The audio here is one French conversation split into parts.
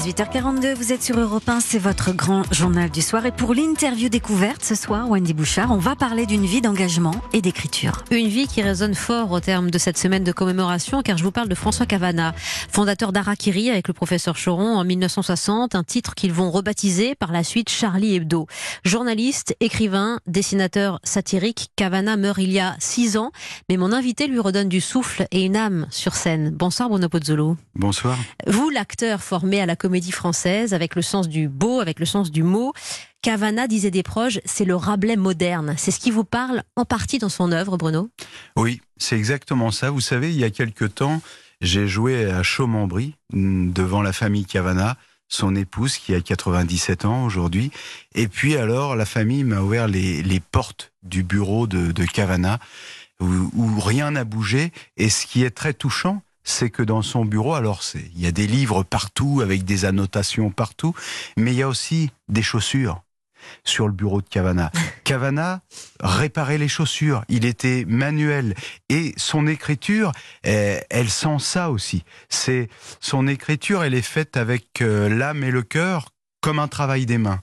18h42, vous êtes sur Europe 1, c'est votre grand journal du soir. Et pour l'interview découverte ce soir, Wendy Bouchard, on va parler d'une vie d'engagement et d'écriture. Une vie qui résonne fort au terme de cette semaine de commémoration, car je vous parle de François Cavana, fondateur d'Arakiri avec le professeur Choron en 1960, un titre qu'ils vont rebaptiser par la suite Charlie Hebdo. Journaliste, écrivain, dessinateur satirique, Cavana meurt il y a six ans, mais mon invité lui redonne du souffle et une âme sur scène. Bonsoir Bruno Pozzolo. Bonsoir. Vous, l'acteur formé à la comédie française, avec le sens du beau, avec le sens du mot. Cavana disait des proches, c'est le Rabelais moderne. C'est ce qui vous parle en partie dans son œuvre, Bruno? Oui, c'est exactement ça. Vous savez, il y a quelque temps, j'ai joué à Chaumembry, mm, devant la famille Cavana, son épouse qui a 97 ans aujourd'hui. Et puis alors, la famille m'a ouvert les, portes du bureau de, Cavana, où rien n'a bougé. Et ce qui est très touchant, c'est que dans son bureau, alors il y a des livres partout avec des annotations partout, mais il y a aussi des chaussures sur le bureau de Cavana. Cavana réparait les chaussures, il était manuel et son écriture, eh, elle, sent ça aussi. C'est son écriture, elle est faite avec euh, l'âme et le cœur comme un travail des mains.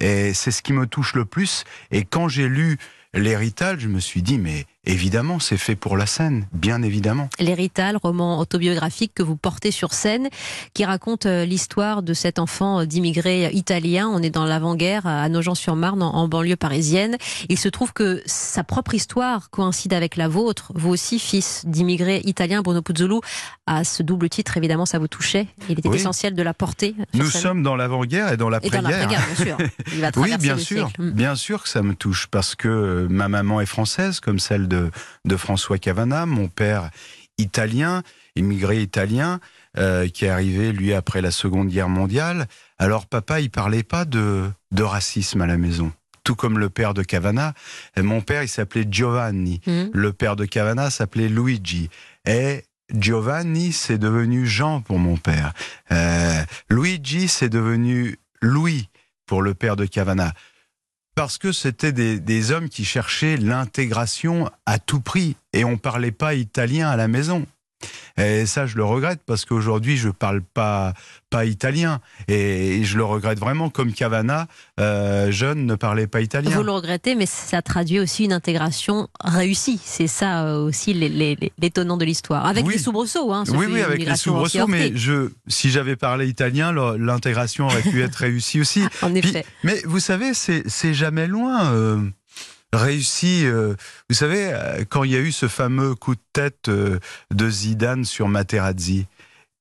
Et c'est ce qui me touche le plus. Et quand j'ai lu l'héritage, je me suis dit, mais évidemment, c'est fait pour la scène, bien évidemment. L'héritage, roman autobiographique que vous portez sur scène, qui raconte euh, l'histoire de cet enfant d'immigrés italiens. On est dans l'avant-guerre à Nogent-sur-Marne, en banlieue parisienne. Il se trouve que sa propre histoire coïncide avec la vôtre. Vous aussi, fils d'immigrés italiens, Bruno Puzzolo, à ce double titre, évidemment, ça vous touchait. Il était essentiel de la porter. Nous sommes dans l'avant-guerre et dans l'après-guerre. bien sûr. oui, bien sûr. Bien sûr que ça me touche parce que ma maman est française, comme celle de, de François Cavana, mon père italien, immigré italien, euh, qui est arrivé, lui, après la Seconde Guerre mondiale. Alors, papa, il parlait pas de, de racisme à la maison tout comme le père de Cavana. Mon père, il s'appelait Giovanni. Mmh. Le père de Cavana s'appelait Luigi. Et Giovanni, c'est devenu Jean pour mon père. Euh, Luigi, c'est devenu Louis pour le père de Cavana parce que c'était des, hommes qui cherchaient l'intégration à tout prix et on parlait pas italien à la maison. Et ça, je le regrette parce qu'aujourd'hui, je parle pas pas italien et je le regrette vraiment. Comme Cavana, euh, jeune, ne parlait pas italien. Vous le regrettez, mais ça traduit aussi une intégration réussie. C'est ça euh, aussi l'étonnant de l'histoire, avec les soubresauts. Hein, oui, oui, avec les soubresauts. Mais je, si j'avais parlé italien, l'intégration aurait pu être réussie aussi. en effet. mais vous savez, c'est jamais loin. Euh, réussi. Euh, vous savez, euh, quand il y a eu ce fameux coup de tête euh, de Zidane sur Materazzi,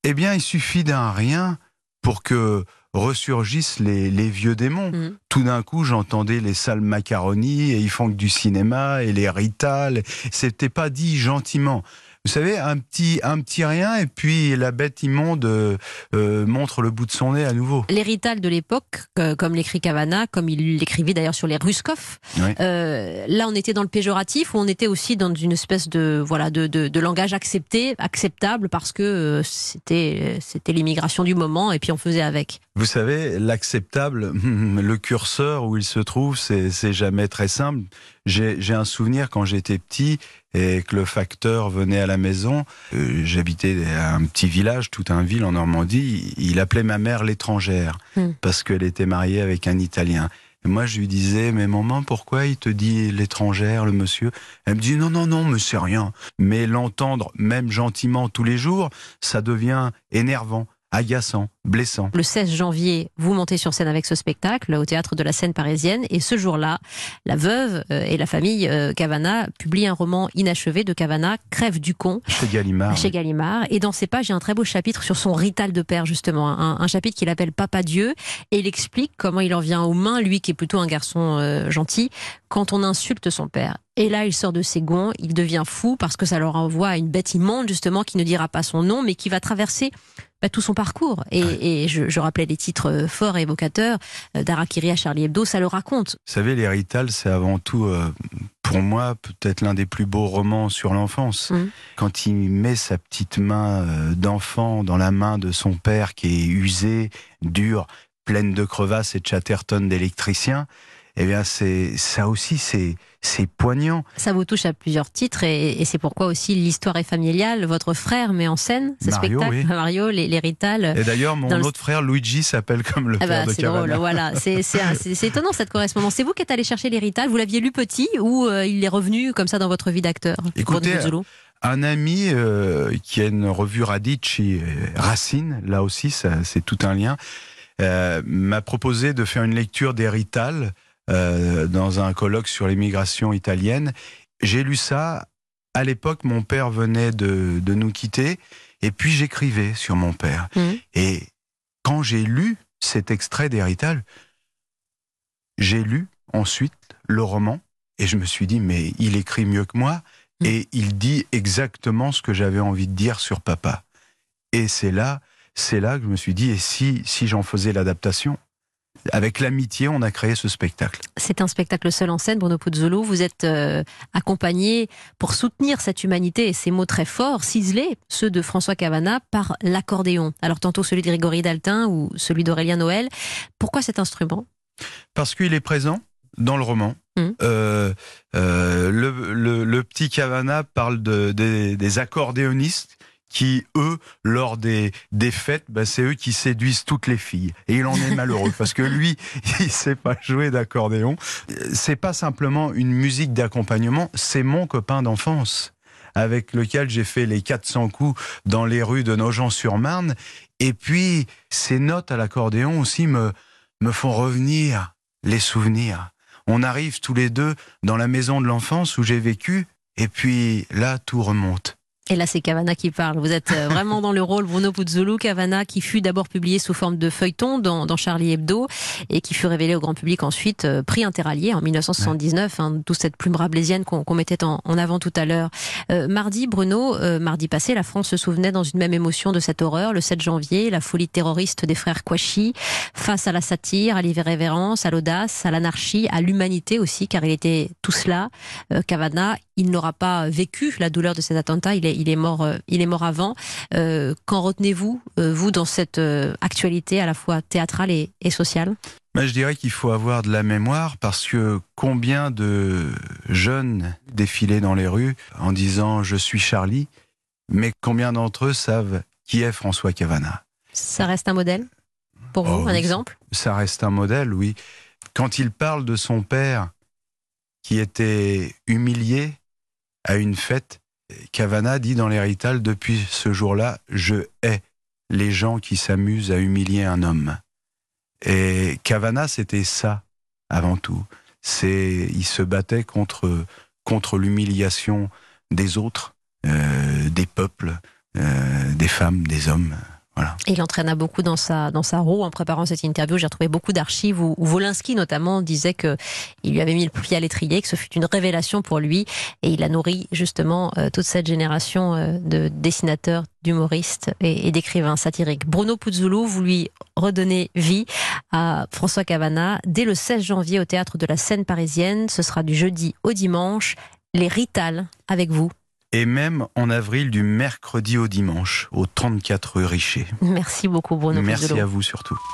eh bien, il suffit d'un rien pour que ressurgissent les, vieux démons. Mm. Tout d'un coup, j'entendais les salles macaroni et ils font que du cinéma et les Rital. C'était pas dit gentiment vous savez, un petit, un petit rien, et puis la bête immonde euh, euh, montre le bout de son nez à nouveau. L'héritage de l'époque, euh, comme l'écrit Cavana, comme il l'écrivait d'ailleurs sur les Ruskov, là on était dans le péjoratif ou on était aussi dans une espèce de, voilà, de, de, langage accepté, acceptable, parce que c'était, c'était l'immigration du moment, et puis on faisait avec. Vous savez, l'acceptable, le curseur où il se trouve, c'est jamais très simple. J'ai un souvenir quand j'étais petit et que le facteur venait à la maison. Euh, j'habitais un petit village, tout un ville en Normandie. Il appelait ma mère l'étrangère hmm. parce qu'elle était mariée avec un Italien. Et moi, je lui disais, mais maman, pourquoi il te dit l'étrangère, le monsieur? Elle me dit, non, non, non, mais c'est rien. Mais l'entendre, même gentiment tous les jours, ça devient énervant agaçant, blessant. Le 16 janvier, vous montez sur scène avec ce spectacle au théâtre de la Seine parisienne et ce jour-là, la veuve euh, et la famille euh, Cavana publient un roman inachevé de Cavana, Crève du con. Chez Gallimard. Chez Gallimard. Et dans ces pages, il y a un très beau chapitre sur son rital de père, justement. Un, chapitre qu'il appelle Papa Dieu. Et il explique comment il en vient aux mains, lui qui est plutôt un garçon euh, gentil, quand on insulte son père. Et là, il sort de ses gonds, il devient fou parce que ça leur envoie à une bête immonde, justement, qui ne dira pas son nom, mais qui va traverser bah, tout son parcours. Et, je, rappelais les titres euh, forts et évocateurs euh, d'Arakiri à Charlie Hebdo, ça le raconte. Vous savez, Les Rital, c'est avant tout, euh, pour moi, peut-être l'un des plus beaux romans sur l'enfance. Mmh. Quand il met sa petite main d'enfant dans la main de son père qui est usée, dure, pleine de crevasses et de chatterton d'électricien, eh bien, c'est ça aussi, c'est c'est poignant. Ça vous touche à plusieurs titres et, c'est pourquoi aussi l'histoire est familiale. Votre frère met en scène ce spectacle, Mario, les, les Ritales. Et d'ailleurs, mon autre frère Luigi s'appelle comme le ah père bah, de Cavana. Drôle, voilà, c'est étonnant cette correspondance. C'est vous qui êtes allé chercher les Ritales. Vous l'aviez lu petit ou euh, il est revenu comme ça dans votre vie d'acteur Écoutez, un ami euh, qui a une revue Radici, Racine, là aussi, c'est tout un lien, euh, m'a proposé de faire une lecture des Ritales euh, dans un colloque sur l'immigration italienne. J'ai lu ça. À l'époque, mon père venait de, de nous quitter, et puis j'écrivais sur mon père. Mmh. Et quand j'ai lu cet extrait d'Hérital, j'ai lu ensuite le roman, et je me suis dit, mais il écrit mieux que moi, mmh. et il dit exactement ce que j'avais envie de dire sur papa. Et c'est là, c'est là que je me suis dit, et si, si j'en faisais l'adaptation avec l'amitié, on a créé ce spectacle. C'est un spectacle seul en scène, Bruno Puzzolo. Vous êtes euh, accompagné pour soutenir cette humanité et ces mots très forts, ciselés, ceux de François Cavana, par l'accordéon. Alors tantôt celui de Grégory Daltin ou celui d'Aurélien Noël. Pourquoi cet instrument? Parce qu'il est présent dans le roman. Mmh. Euh, euh, le, petit Cavana parle de, des accordéonistes qui, eux, lors des, fêtes, bah, c'est eux qui séduisent toutes les filles. Et il en est malheureux parce que lui, il sait pas jouer d'accordéon. C'est pas simplement une musique d'accompagnement, c'est mon copain d'enfance avec lequel j'ai fait les 400 coups dans les rues de Nogent-sur-Marne. Et puis, ces notes à l'accordéon aussi me, me font revenir les souvenirs. On arrive tous les deux dans la maison de l'enfance où j'ai vécu, et puis là, tout remonte. Et là, c'est Cavana qui parle. Vous êtes euh, vraiment dans le rôle Bruno Puzzolo. Cavana, qui fut d'abord publié sous forme de feuilleton dans, dans, Charlie Hebdo et qui fut révélé au grand public ensuite, euh, prix interallié en 1979, hein, toute cette plume rablaisienne qu'on mettait en, en, avant tout à l'heure. Euh, mardi, Bruno, mardi passé, la France se souvenait dans une même émotion de cette horreur, le 7 janvier, la folie terroriste des frères Kouachi, face à la satire, à l'irrévérence, à l'audace, à l'anarchie, à l'humanité aussi, car il était tout cela. Cavana, il n'aura pas vécu la douleur de cet attentat, il est mort, euh, il est mort avant. Euh, qu'en retenez-vous, euh, vous, dans cette actualité à la fois théâtrale et, sociale? Ben, je dirais qu'il faut avoir de la mémoire parce que combien de jeunes défilaient dans les rues en disant je suis Charlie, mais combien d'entre eux savent qui est François Cavana? Ça reste un modèle pour vous, oh un exemple? Ça reste un modèle, oui. Quand il parle de son père qui était humilié à une fête, Cavana dit dans l'hérital depuis ce jour-là, je hais les gens qui s'amusent à humilier un homme. Et Cavana, c'était ça avant tout. C'est, il se battait contre contre l'humiliation des autres, euh, des peuples, euh, des femmes, des hommes. Il entraîna beaucoup dans sa, dans sa roue en préparant cette interview. J'ai retrouvé beaucoup d'archives où, Wolinski notamment disait que il lui avait mis le pied à l'étrier, que ce fut une révélation pour lui et il a nourri justement euh, toute cette génération euh, de dessinateurs, d'humoristes et, d'écrivains satiriques. Bruno Puzzolo, vous lui redonnez vie à François Cavana dès le 16 janvier au théâtre de la Seine parisienne. Ce sera du jeudi au dimanche. Les Rital avec vous et même en avril du mercredi au dimanche, au 34 rue Richer. Merci beaucoup Bruno. Merci à vous surtout.